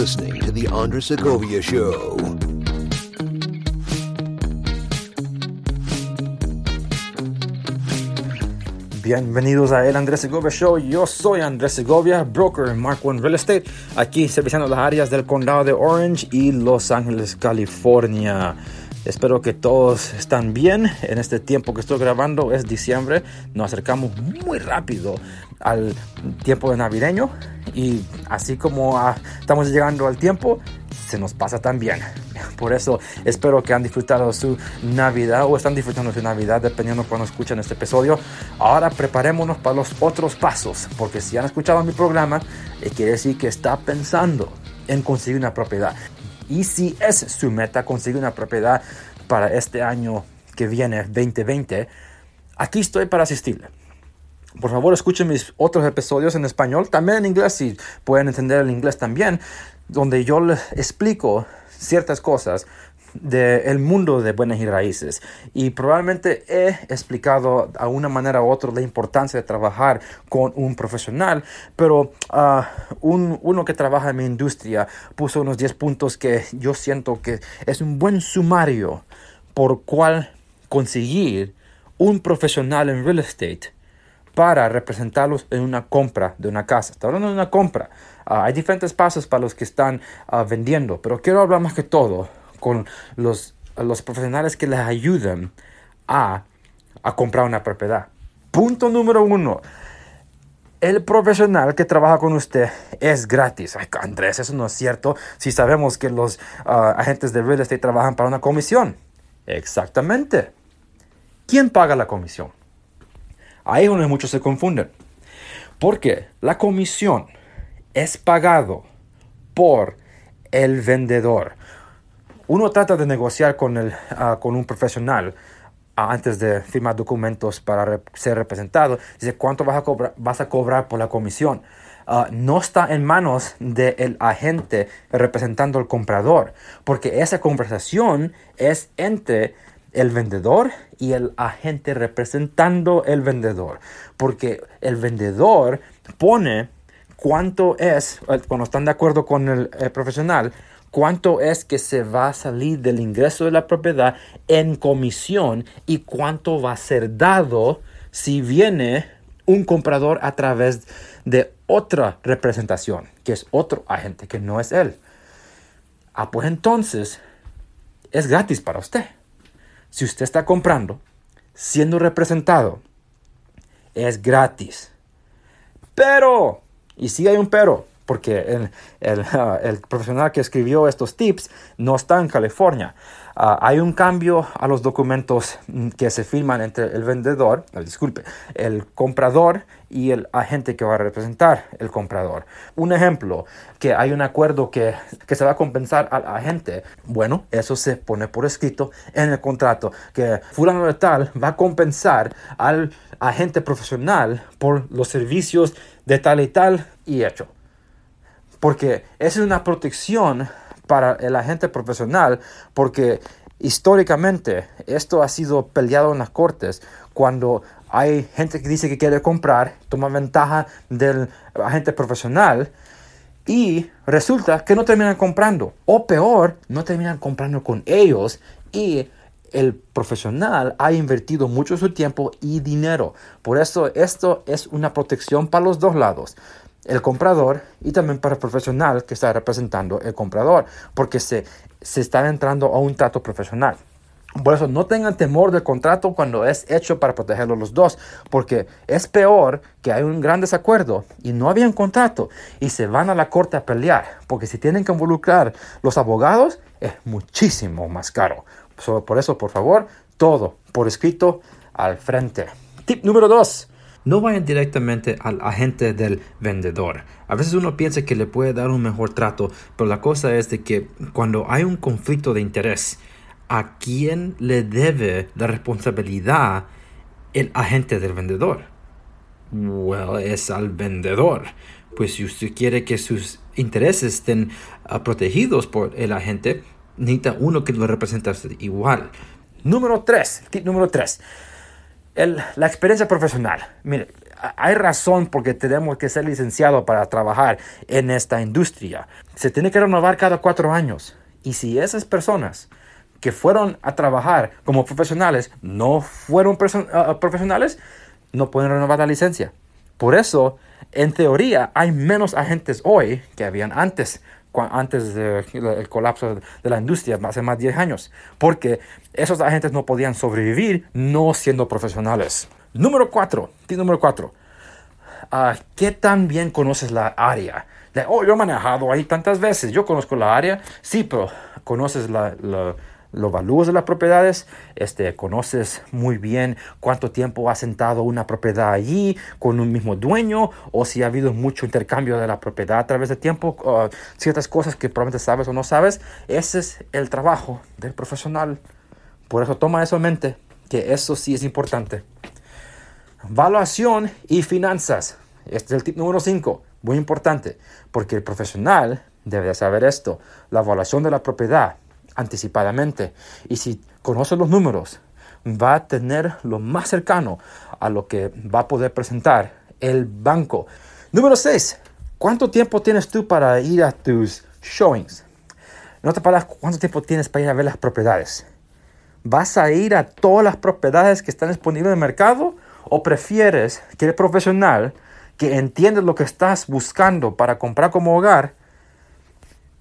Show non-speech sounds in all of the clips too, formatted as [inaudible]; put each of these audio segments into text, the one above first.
listening to The Andres Segovia Show. Bienvenidos a El Andrés Segovia Show. Yo soy Andrés Segovia, broker en Mark One Real Estate, aquí serviciando las áreas del condado de Orange y Los Ángeles, California. Espero que todos están bien. En este tiempo que estoy grabando es diciembre. Nos acercamos muy rápido al tiempo de navideño y así como ah, estamos llegando al tiempo, se nos pasa también. [laughs] Por eso espero que han disfrutado su Navidad o están disfrutando su Navidad dependiendo cuando escuchan este episodio. Ahora preparémonos para los otros pasos, porque si han escuchado mi programa, eh, quiere decir que está pensando en conseguir una propiedad. Y si es su meta conseguir una propiedad para este año que viene, 2020, aquí estoy para asistirle. Por favor, escuchen mis otros episodios en español, también en inglés, si pueden entender el inglés también, donde yo les explico ciertas cosas del mundo de buenas y raíces. Y probablemente he explicado a una manera u otra la importancia de trabajar con un profesional, pero uh, un, uno que trabaja en mi industria puso unos 10 puntos que yo siento que es un buen sumario por cual conseguir un profesional en real estate para representarlos en una compra de una casa. Está hablando de una compra. Uh, hay diferentes pasos para los que están uh, vendiendo, pero quiero hablar más que todo con los, los profesionales que les ayudan a, a comprar una propiedad. Punto número uno. El profesional que trabaja con usted es gratis. Ay, Andrés, eso no es cierto. Si sabemos que los uh, agentes de real estate trabajan para una comisión. Exactamente. ¿Quién paga la comisión? Ahí es donde muchos se confunden. Porque la comisión es pagado por el vendedor. Uno trata de negociar con, el, uh, con un profesional uh, antes de firmar documentos para ser representado. Dice, ¿cuánto vas a, cobrar, vas a cobrar por la comisión? Uh, no está en manos del agente representando al comprador, porque esa conversación es entre el vendedor y el agente representando el vendedor, porque el vendedor pone cuánto es, cuando están de acuerdo con el, el profesional, cuánto es que se va a salir del ingreso de la propiedad en comisión y cuánto va a ser dado si viene un comprador a través de otra representación, que es otro agente, que no es él. Ah, pues entonces es gratis para usted. Si usted está comprando, siendo representado, es gratis. Pero, y si hay un pero, porque el, el, [laughs] el, profesional que escribió estos tips no está en California. Uh, hay un cambio a los documentos que se firman entre el vendedor, disculpe, el comprador y el agente que va a representar el comprador. Un ejemplo, que hay un acuerdo que, que se va a compensar al agente. Bueno, eso se pone por escrito en el contrato, que fulano de tal va a compensar al agente profesional por los servicios de tal y tal y hecho porque es una protección para el agente profesional, porque históricamente esto ha sido peleado en las cortes cuando hay gente que dice que quiere comprar, toma ventaja del agente profesional y resulta que no terminan comprando, o peor, no terminan comprando con ellos y el profesional ha invertido mucho su tiempo y dinero. Por eso esto es una protección para los dos lados el comprador y también para el profesional que está representando el comprador, porque se, se están entrando a un trato profesional. Por eso no tengan temor del contrato cuando es hecho para protegerlos los dos, porque es peor que hay un gran desacuerdo y no había un contrato y se van a la corte a pelear, porque si tienen que involucrar los abogados es muchísimo más caro. por eso, por favor, todo por escrito al frente. Tip número dos no vayan directamente al agente del vendedor. A veces uno piensa que le puede dar un mejor trato, pero la cosa es de que cuando hay un conflicto de interés, ¿a quién le debe la responsabilidad el agente del vendedor? Well, es al vendedor. Pues si usted quiere que sus intereses estén uh, protegidos por el agente, necesita uno que lo represente igual. Número 3, tip número 3 el, la experiencia profesional. Mire, hay razón porque tenemos que ser licenciados para trabajar en esta industria. Se tiene que renovar cada cuatro años. Y si esas personas que fueron a trabajar como profesionales no fueron uh, profesionales, no pueden renovar la licencia. Por eso, en teoría, hay menos agentes hoy que habían antes, antes del colapso de la industria, hace más de 10 años, porque esos agentes no podían sobrevivir no siendo profesionales. Número 4, número 4. Ah, ¿Qué tan bien conoces la área? oh, yo he manejado ahí tantas veces, yo conozco la área, sí, pero conoces la los valores de las propiedades, este, conoces muy bien cuánto tiempo ha sentado una propiedad allí con un mismo dueño o si ha habido mucho intercambio de la propiedad a través del tiempo, ciertas cosas que probablemente sabes o no sabes. Ese es el trabajo del profesional. Por eso toma eso en mente, que eso sí es importante. Valuación y finanzas. Este es el tip número 5, muy importante, porque el profesional debe saber esto. La evaluación de la propiedad anticipadamente. Y si conoce los números, va a tener lo más cercano a lo que va a poder presentar el banco. Número 6. ¿Cuánto tiempo tienes tú para ir a tus showings? No te paras cuánto tiempo tienes para ir a ver las propiedades. ¿Vas a ir a todas las propiedades que están disponibles en el mercado? ¿O prefieres que el profesional que entiende lo que estás buscando para comprar como hogar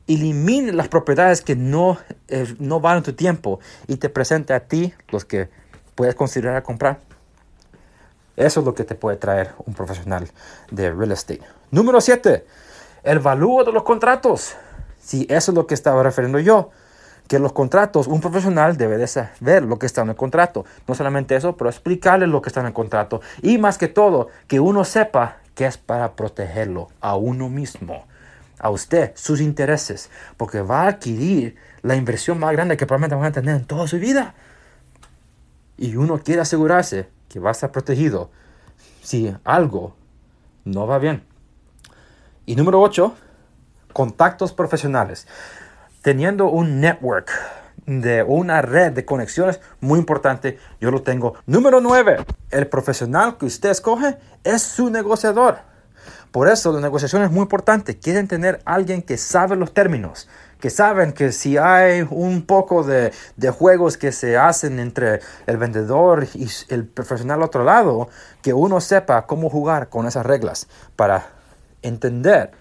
elimine las propiedades que no, eh, no valen tu tiempo y te presente a ti los que puedes considerar comprar. Eso es lo que te puede traer un profesional de real estate. Número 7. El valor de los contratos. Si eso es lo que estaba refiriendo yo. Que los contratos, un profesional debe de saber lo que está en el contrato. No solamente eso, pero explicarle lo que está en el contrato. Y más que todo, que uno sepa que es para protegerlo a uno mismo a usted sus intereses, porque va a adquirir la inversión más grande que probablemente van a tener en toda su vida. Y uno quiere asegurarse que va a estar protegido si algo no va bien. Y número 8, contactos profesionales. Teniendo un network de una red de conexiones muy importante, yo lo tengo. Número 9, el profesional que usted escoge es su negociador. Por eso la negociación es muy importante. Quieren tener alguien que sabe los términos, que saben que si hay un poco de, juegos que se hacen entre el vendedor y el profesional al otro lado, que uno sepa cómo jugar con esas reglas para entender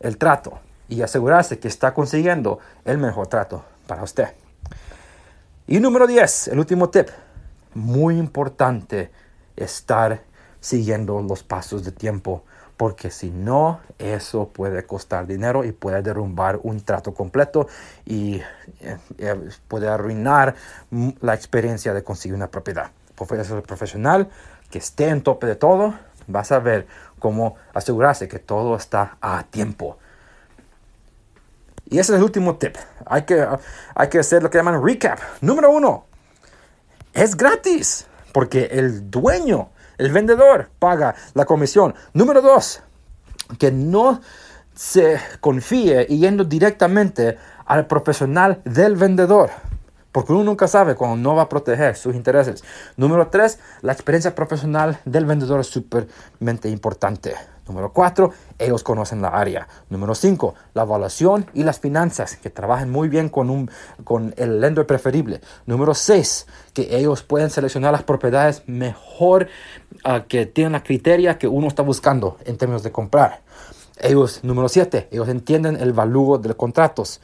el trato y asegurarse que está consiguiendo el mejor trato para usted. Y número 10, el último tip, muy importante estar siguiendo los pasos de tiempo porque si no, eso puede costar dinero y puede derrumbar un trato completo y eh, eh, puede arruinar la experiencia de conseguir una propiedad. Profesor profesional que esté en tope de todo, va a saber cómo asegurarse que todo está a tiempo. Y ese es el último tip. Hay que, hay que hacer lo que llaman recap. Número uno, es gratis porque el dueño el vendedor paga la comisión. Número dos, que no se confíe yendo directamente al profesional del vendedor. Porque uno nunca sabe cuando no va a proteger sus intereses. Número tres, la experiencia profesional del vendedor es súpermente importante. Número 4, ellos conocen la área. Número 5, la evaluación y las finanzas, que trabajen muy bien con, un, con el lender preferible. Número 6, que ellos pueden seleccionar las propiedades mejor uh, que tienen la criteria que uno está buscando en términos de comprar. Ellos, número 7, ellos entienden el valor de los contratos.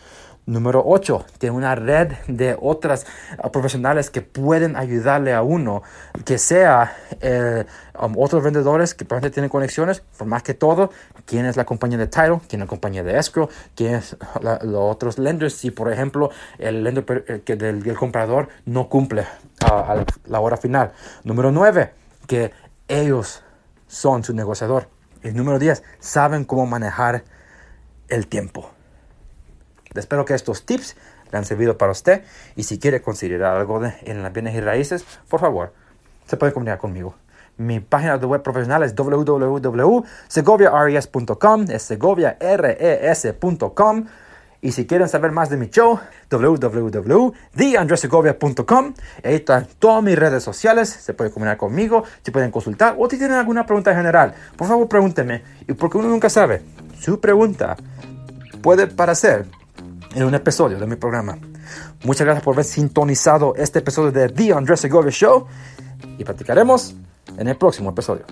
Número 8, tiene una red de otras ah, profesionales que pueden ayudarle a uno, que sea eh, um, otros vendedores que probablemente tienen conexiones, por más que todo, quién es la compañía de title, quién es la compañía de escrow, quién es [laughs] los otros lenders, si por ejemplo el lender eh, que del, comprador no cumple a la hora final. Número 9, que ellos son su negociador. Y número 10, saben cómo manejar el tiempo. Espero que estos tips le han servido para usted y si quiere considerar algo de, en las bienes y raíces, por favor, se puede comunicar conmigo. Mi página de web profesional es www.segoviares.com, es segoviares.com Y si quieren saber más de mi show, www.theandresegovia.com. Ahí están todas mis redes sociales. Se pueden comunicar conmigo, se pueden consultar. O si tienen alguna pregunta general, por favor pregúntenme. Y porque uno nunca sabe, su pregunta puede parecer en un episodio de mi programa. Muchas gracias por haber sintonizado este episodio de The Andrés Segovia Show y practicaremos en el próximo episodio.